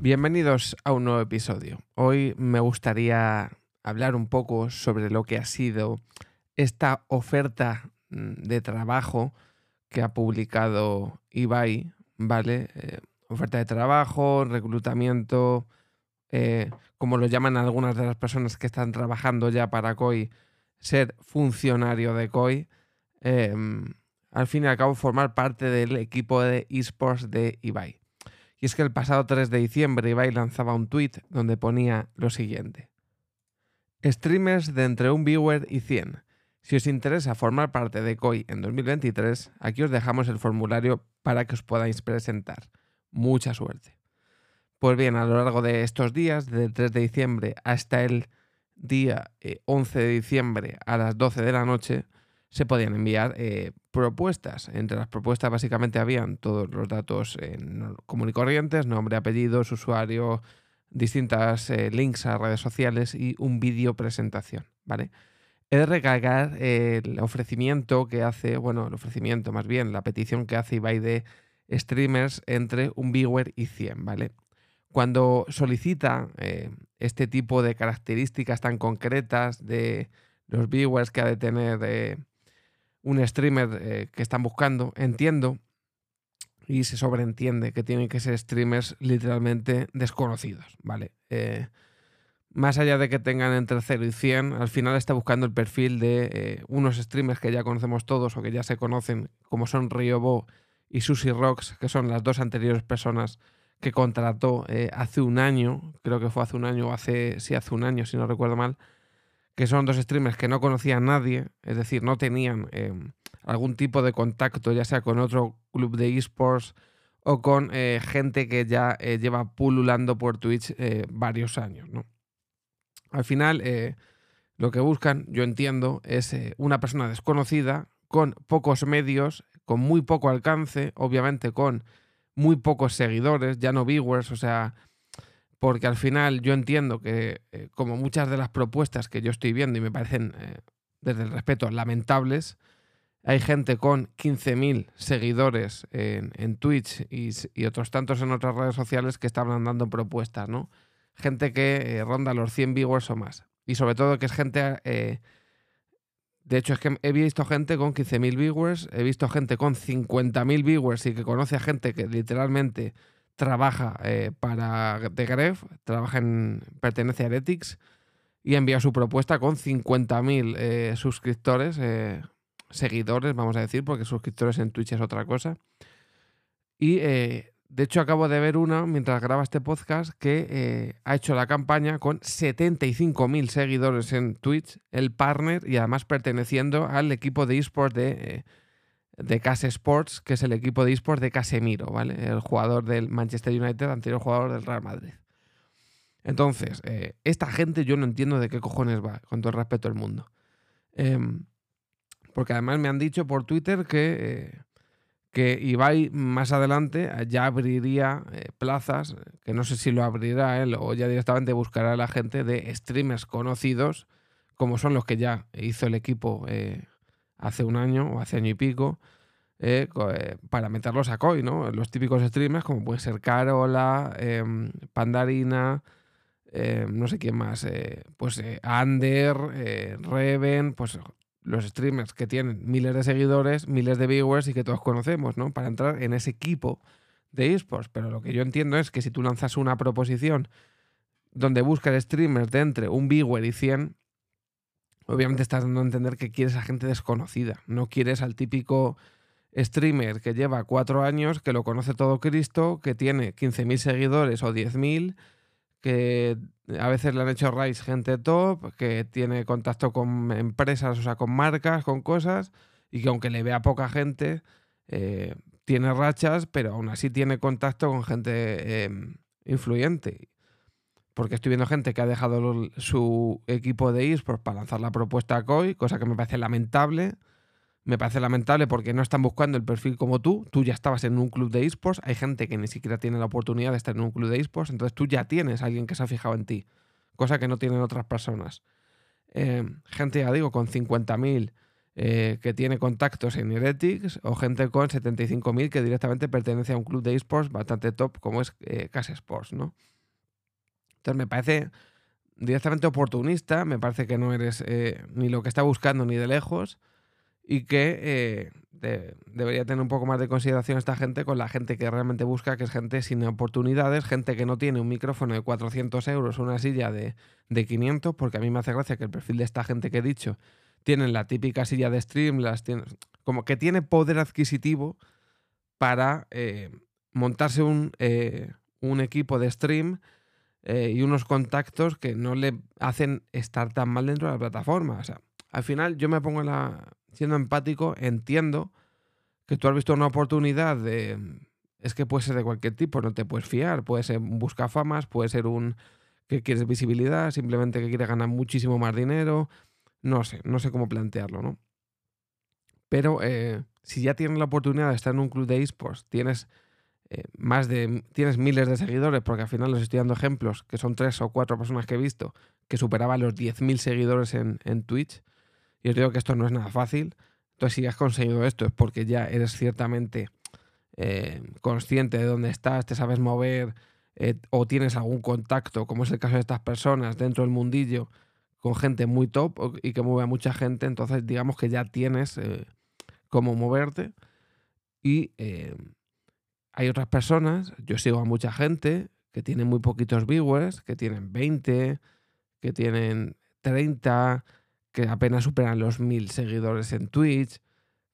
Bienvenidos a un nuevo episodio. Hoy me gustaría hablar un poco sobre lo que ha sido esta oferta mm, de trabajo que ha publicado Ibai, ¿vale? Eh, oferta de trabajo, reclutamiento, eh, como lo llaman algunas de las personas que están trabajando ya para COI, ser funcionario de COI. Em, al fin y al cabo formar parte del equipo de esports de Ibai. Y es que el pasado 3 de diciembre Ibai lanzaba un tweet donde ponía lo siguiente. Streamers de entre un viewer y 100. Si os interesa formar parte de COI en 2023, aquí os dejamos el formulario para que os podáis presentar. Mucha suerte. Pues bien, a lo largo de estos días, del 3 de diciembre hasta el día 11 eh, de diciembre a las 12 de la noche, se podían enviar eh, propuestas. Entre las propuestas básicamente habían todos los datos común y corrientes, nombre, apellidos, usuario, distintas eh, links a redes sociales y un vídeo presentación, ¿vale? He de recargar el ofrecimiento que hace, bueno, el ofrecimiento más bien, la petición que hace Ibai de streamers entre un viewer y 100, ¿vale? Cuando solicita eh, este tipo de características tan concretas de los viewers que ha de tener un streamer eh, que están buscando, entiendo y se sobreentiende que tienen que ser streamers literalmente desconocidos, ¿vale? Eh, más allá de que tengan entre 0 y 100, al final está buscando el perfil de eh, unos streamers que ya conocemos todos o que ya se conocen, como son Ryobo y Susie Rocks, que son las dos anteriores personas que contrató hace un año, creo que fue hace un año o hace, sí, hace un año, si no recuerdo mal, que son dos streamers que no conocía a nadie, es decir, no tenían eh, algún tipo de contacto, ya sea con otro club de esports o con eh, gente que ya eh, lleva pululando por Twitch varios años. ¿no? Al final, lo que buscan, yo entiendo, es una persona desconocida, con pocos medios, con muy poco alcance, obviamente con muy pocos seguidores, ya no viewers, o sea, porque al final yo entiendo que, eh, como muchas de las propuestas que yo estoy viendo y me parecen, eh, desde el respeto, lamentables, hay gente con 15.000 seguidores en, Twitch y, otros tantos en otras redes sociales que están mandando propuestas, ¿no? Gente que eh, ronda los 100 viewers o más. Y sobre todo que es gente... de hecho, es que he visto gente con 15.000 viewers, he visto gente con 50.000 viewers y que conoce a gente que literalmente trabaja eh, para The Gref, trabaja en, pertenece a Heretics y envía su propuesta con 50.000 eh, suscriptores, eh, seguidores, vamos a decir, porque suscriptores en Twitch es otra cosa. Y de hecho acabo de ver una, mientras graba este podcast, que ha hecho la campaña con 75.000 seguidores en Twitch, el partner y además perteneciendo al equipo de esports de de Case Sports, que es el equipo de esports de Casemiro, ¿vale? El jugador del Manchester United, anterior jugador del Real Madrid. Entonces, eh, esta gente yo no entiendo de qué cojones va, con todo el respeto del mundo. Em, porque además me han dicho por Twitter que, eh, que Ibai más adelante ya abriría eh, plazas, que no sé si lo abrirá él o ya directamente buscará a la gente de streamers conocidos, como son los que ya hizo el equipo hace un año o hace año y pico, eh, eh, para meterlos a COI, ¿no? Los típicos streamers, como puede ser Carola, em, Pandarina, em, no sé quién más, eh, pues Ander, Reven, pues los streamers que tienen miles de seguidores, miles de viewers y que todos conocemos, ¿no? Para entrar en ese equipo de esports. Pero lo que yo entiendo es que si tú lanzas una proposición donde buscas streamers de entre un viewer y 100, obviamente estás dando a entender que quieres a gente desconocida. No quieres al típico streamer que lleva cuatro años, que lo conoce todo Cristo, que tiene 15.000 seguidores o 10.000, que a veces le han hecho rise gente top, que tiene contacto con empresas, o sea, con marcas, con cosas, y que aunque le vea poca gente, eh, tiene rachas, pero aún así tiene contacto con gente em, influyente porque estoy viendo gente que ha dejado su equipo de eSports para lanzar la propuesta a COI, cosa que me parece lamentable. Me parece lamentable porque no están buscando el perfil como tú. Tú ya estabas en un club de esports. Hay gente que ni siquiera tiene la oportunidad de estar en un club de esports. Entonces tú ya tienes a alguien que se ha fijado en ti, cosa que no tienen otras personas. Eh, gente, ya digo, con 50.000 eh, que tiene contactos en Heretics o gente con 75.000 que directamente pertenece a un club de esports bastante top como es eh, Casa Sports, ¿no? Entonces me parece directamente oportunista, me parece que no eres eh, ni lo que está buscando ni de lejos y que debería tener un poco más de consideración esta gente con la gente que realmente busca, que es gente sin oportunidades, gente que no tiene un micrófono de 400 euros, una silla de, de 500, porque a mí me hace gracia que el perfil de esta gente que he dicho tienen la típica silla de stream, las como que tiene poder adquisitivo para eh, montarse un, eh, un, equipo de stream eh, y unos contactos que no le hacen estar tan mal dentro de la plataforma. O sea, al final yo me pongo la, siendo empático, entiendo que tú has visto una oportunidad de... Es que puede ser de cualquier tipo, no te puedes fiar, puede ser un buscafamas, puede ser un que quieres visibilidad, simplemente que quieres ganar muchísimo más dinero, no sé, no sé cómo plantearlo, ¿no? Pero eh, si ya tienes la oportunidad de estar en un club de esports, tienes eh, más de. tienes miles de seguidores, porque al final los estoy dando ejemplos, que son tres o cuatro personas que he visto, que superaban los 10.000 seguidores en, Twitch. Y os digo que esto no es nada fácil. Entonces, si has conseguido esto, es porque ya eres ciertamente eh, consciente de dónde estás, te sabes mover, o tienes algún contacto, como es el caso de estas personas, dentro del mundillo con gente muy top y que mueve a mucha gente, entonces digamos que ya tienes eh, cómo moverte. Y eh, hay otras personas, yo sigo a mucha gente que tiene muy poquitos viewers, que tienen 20, que tienen 30, que apenas superan los 1000 seguidores en Twitch,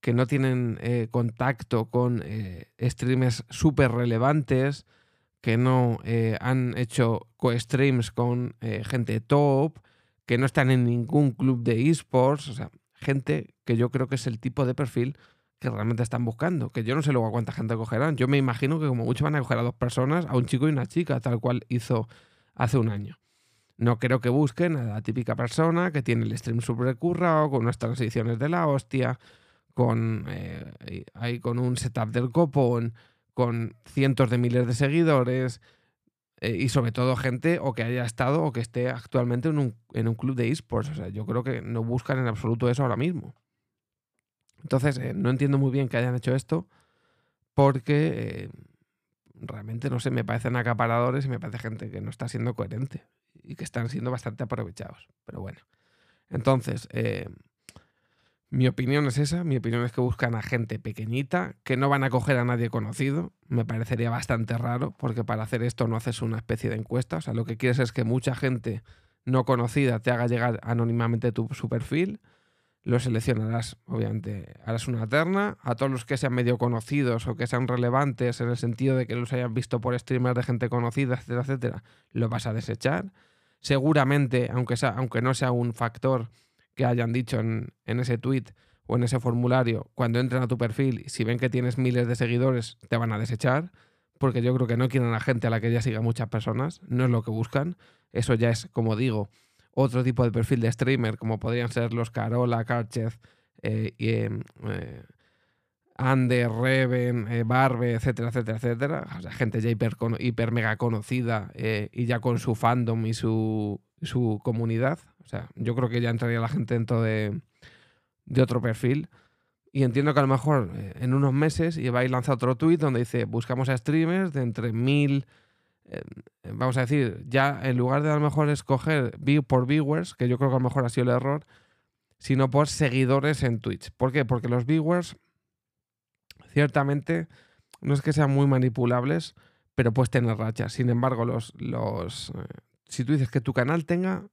que no tienen eh, contacto con streamers súper relevantes, que no han hecho co-streams con gente top, que no están en ningún club de esports, o sea, gente que yo creo que es el tipo de perfil que realmente están buscando. Que yo no sé luego a cuánta gente cogerán. Yo me imagino que como mucho van a coger a dos personas, a un chico y una chica, tal cual hizo hace un año. No creo que busquen a la típica persona que tiene el stream super currado, con unas transiciones de la hostia, con, eh, ahí con un setup del copón, con cientos de miles de seguidores, eh, y sobre todo gente o que haya estado o que esté actualmente en un, club de esports. O sea, yo creo que no buscan en absoluto eso ahora mismo. Entonces, eh, no entiendo muy bien que hayan hecho esto porque eh, realmente, no sé, me parecen acaparadores y me parece gente que no está siendo coherente y que están siendo bastante aprovechados. Pero bueno. Entonces, mi opinión es esa, mi opinión es que buscan a gente pequeñita, que no van a coger a nadie conocido, me parecería bastante raro, porque para hacer esto no haces una especie de encuesta, o sea, lo que quieres es que mucha gente no conocida te haga llegar anónimamente tu, su perfil, lo seleccionarás, obviamente, harás una terna, a todos los que sean medio conocidos o que sean relevantes en el sentido de que los hayan visto por streamers de gente conocida, etcétera, etcétera, lo vas a desechar. Seguramente, aunque, sea, aunque no sea un factor que hayan dicho en, ese tweet o en ese formulario, cuando entren a tu perfil, si ven que tienes miles de seguidores, te van a desechar, porque yo creo que no quieren a gente a la que ya siga muchas personas, no es lo que buscan. Eso ya es, como digo, otro tipo de perfil de streamer, como podrían ser los Carola, Karchev, eh, em, eh, Ander, Reven, eh, Barbe, etcétera, etcétera, etcétera. O sea, gente ya hiper, mega conocida eh, y ya con su fandom y su, su comunidad. O sea, yo creo que ya entraría la gente dentro de, otro perfil. Y entiendo que a lo mejor eh, en unos meses y a lanzar otro tweet donde dice buscamos a streamers de entre mil, eh, vamos a decir, ya en lugar de a lo mejor escoger por viewers, que yo creo que a lo mejor ha sido el error, sino por seguidores en Twitch. ¿Por qué? Porque los viewers ciertamente no es que sean muy manipulables, pero puedes tener rachas. Sin embargo, los, los eh, si tú dices que tu canal tenga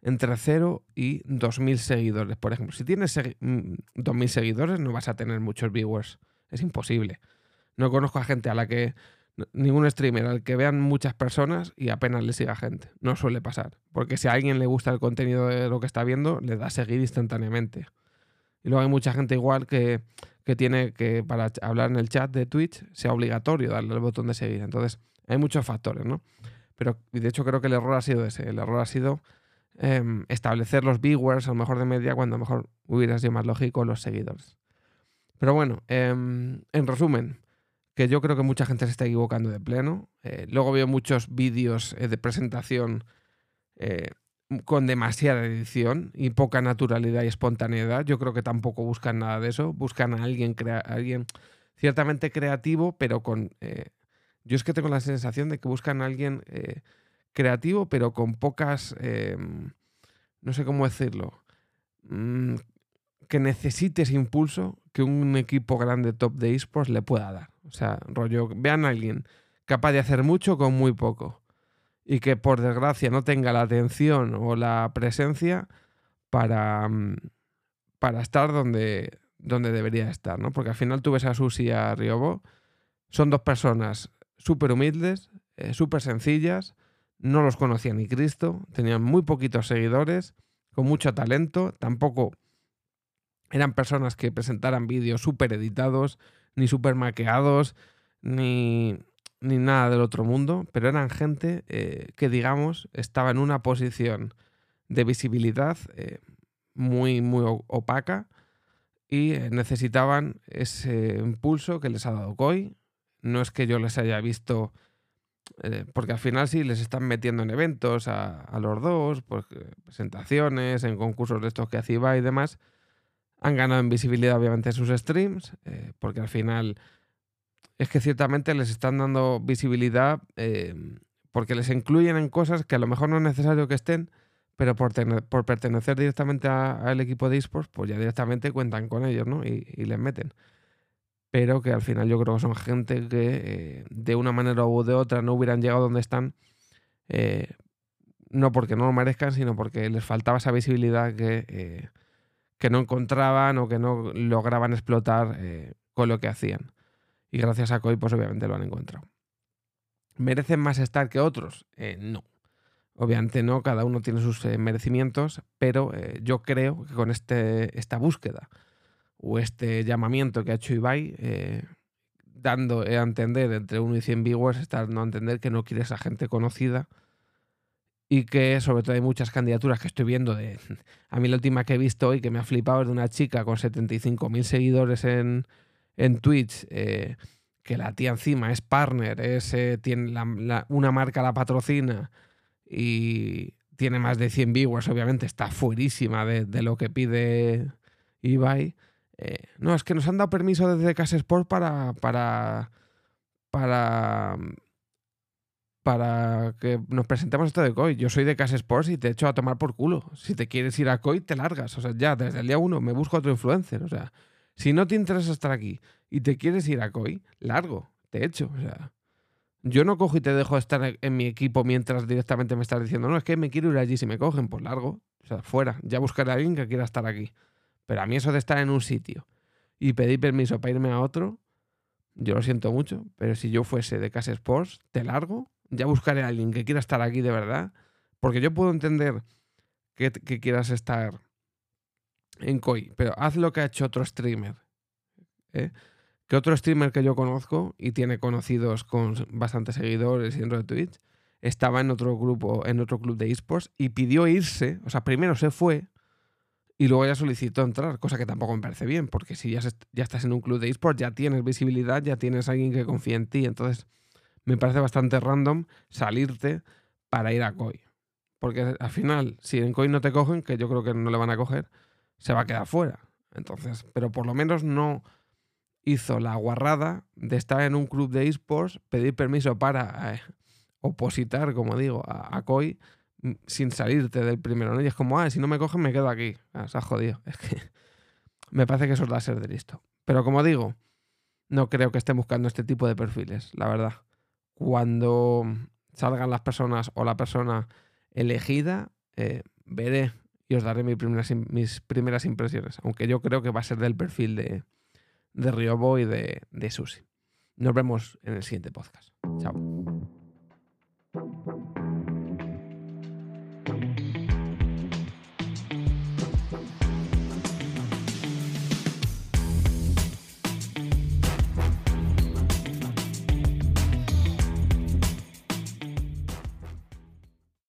entre 0 y 2.000 seguidores, por ejemplo. Si tienes 2.000 mm, seguidores no vas a tener muchos viewers. Es imposible. No conozco a gente a la que... Ningún streamer al que vean muchas personas y apenas le siga gente. No suele pasar. Porque si a alguien le gusta el contenido de lo que está viendo, le da a seguir instantáneamente. Y luego hay mucha gente igual que, que tiene que para hablar en el chat de Twitch sea obligatorio darle el botón de seguir. Entonces, hay muchos factores, ¿no? Pero de hecho creo que el error ha sido ese. El error ha sido Em, establecer los viewers a lo mejor de media cuando mejor hubiera sido más lógico los seguidores. Pero bueno, em, en resumen, que yo creo que mucha gente se está equivocando de pleno. Eh, luego veo muchos vídeos eh, de presentación eh, con demasiada edición y poca naturalidad y espontaneidad. Yo creo que tampoco buscan nada de eso. Buscan a alguien, alguien ciertamente creativo, pero con... Yo es que tengo la sensación de que buscan a alguien creativo, pero con pocas... No sé cómo decirlo. Mm, que necesite ese impulso que un equipo grande top de esports le pueda dar. O sea, rollo, vean a alguien capaz de hacer mucho con muy poco y que por desgracia no tenga la atención o la presencia para, mm, para estar donde, donde debería estar, ¿no? Porque al final tú ves a Susi y a Riobo, son dos personas súper humildes, eh, súper sencillas, no los conocía ni Cristo, tenían muy poquitos seguidores, con mucho talento, tampoco eran personas que presentaran vídeos súper editados, ni súper maqueados, ni, ni, nada del otro mundo, pero eran gente eh, que, digamos, estaba en una posición de visibilidad eh, muy, muy opaca y eh, necesitaban ese impulso que les ha dado Koi. No es que yo les haya visto, porque al final sí les están metiendo en eventos a, los dos, pues, presentaciones, en concursos de estos que hacía y demás han ganado en visibilidad, obviamente, sus streams, eh, porque al final es que ciertamente les están dando visibilidad eh, porque les incluyen en cosas que a lo mejor no es necesario que estén, pero por, por pertenecer directamente al equipo de esports, pues ya directamente cuentan con ellos, ¿no? Y, les meten. Pero que al final yo creo que son gente que eh, de una manera u de otra no hubieran llegado donde están, no porque no lo merezcan, sino porque les faltaba esa visibilidad que que no encontraban o que no lograban explotar eh, con lo que hacían. Y gracias a Koi, pues obviamente lo han encontrado. ¿Merecen más estar que otros? Eh, no. Obviamente no, cada uno tiene sus eh, merecimientos, pero yo creo que con este, esta búsqueda o este llamamiento que ha hecho Ibai, dando a entender entre 1 y 100 viewers, está dando a entender que no quiere esa gente conocida y que sobre todo hay muchas candidaturas que estoy viendo de... A mí la última que he visto hoy que me ha flipado es de una chica con 75.000 seguidores en, en Twitch, eh, que la tía encima es partner, es, eh, tiene una marca la patrocina y tiene más de 100 viewers, obviamente está fuerísima de, lo que pide Ibai. Eh, no, es que nos han dado permiso desde Casa Sport para, para, para para que nos presentemos esto de COI. Yo soy de Casa Sports y te echo a tomar por culo. Si te quieres ir a COI, te largas. O sea, ya desde el día uno me busco otro influencer. O sea, si no te interesa estar aquí y te quieres ir a COI, largo, te echo. O sea, yo no cojo y te dejo estar en mi equipo mientras directamente me estás diciendo, no, es que me quiero ir allí. Si me cogen, pues largo. O sea, fuera. Ya buscaré a alguien que quiera estar aquí. Pero a mí eso de estar en un sitio y pedir permiso para irme a otro, yo lo siento mucho. Pero si yo fuese de Casa Sports, te largo ya buscaré a alguien que quiera estar aquí de verdad, porque yo puedo entender que, quieras estar en COI, pero haz lo que ha hecho otro streamer. ¿eh? Que otro streamer que yo conozco y tiene conocidos con bastantes seguidores y dentro de Twitch, estaba en otro grupo, en otro club de esports y pidió irse, o sea, primero se fue y luego ya solicitó entrar, cosa que tampoco me parece bien, porque si ya, ya estás en un club de esports, ya tienes visibilidad, ya tienes alguien que confía en ti, entonces me parece bastante random salirte para ir a COI. Porque al final, si en COI no te cogen, que yo creo que no le van a coger, se va a quedar fuera. Entonces, pero por lo menos no hizo la guarrada de estar en un club de esports, pedir permiso para eh, opositar, como digo, a, COI mm, sin salirte del primero. ¿no? Y es como, ah, si no me cogen, me quedo aquí. Ah, se ha jodido. Es que me parece que eso da a ser de listo. Pero como digo, no creo que estén buscando este tipo de perfiles, la verdad cuando salgan las personas o la persona elegida, eh, veré y os daré mis primeras, impresiones. Aunque yo creo que va a ser del perfil de, de Riobo y de, de Susi. Nos vemos en el siguiente podcast. Chao.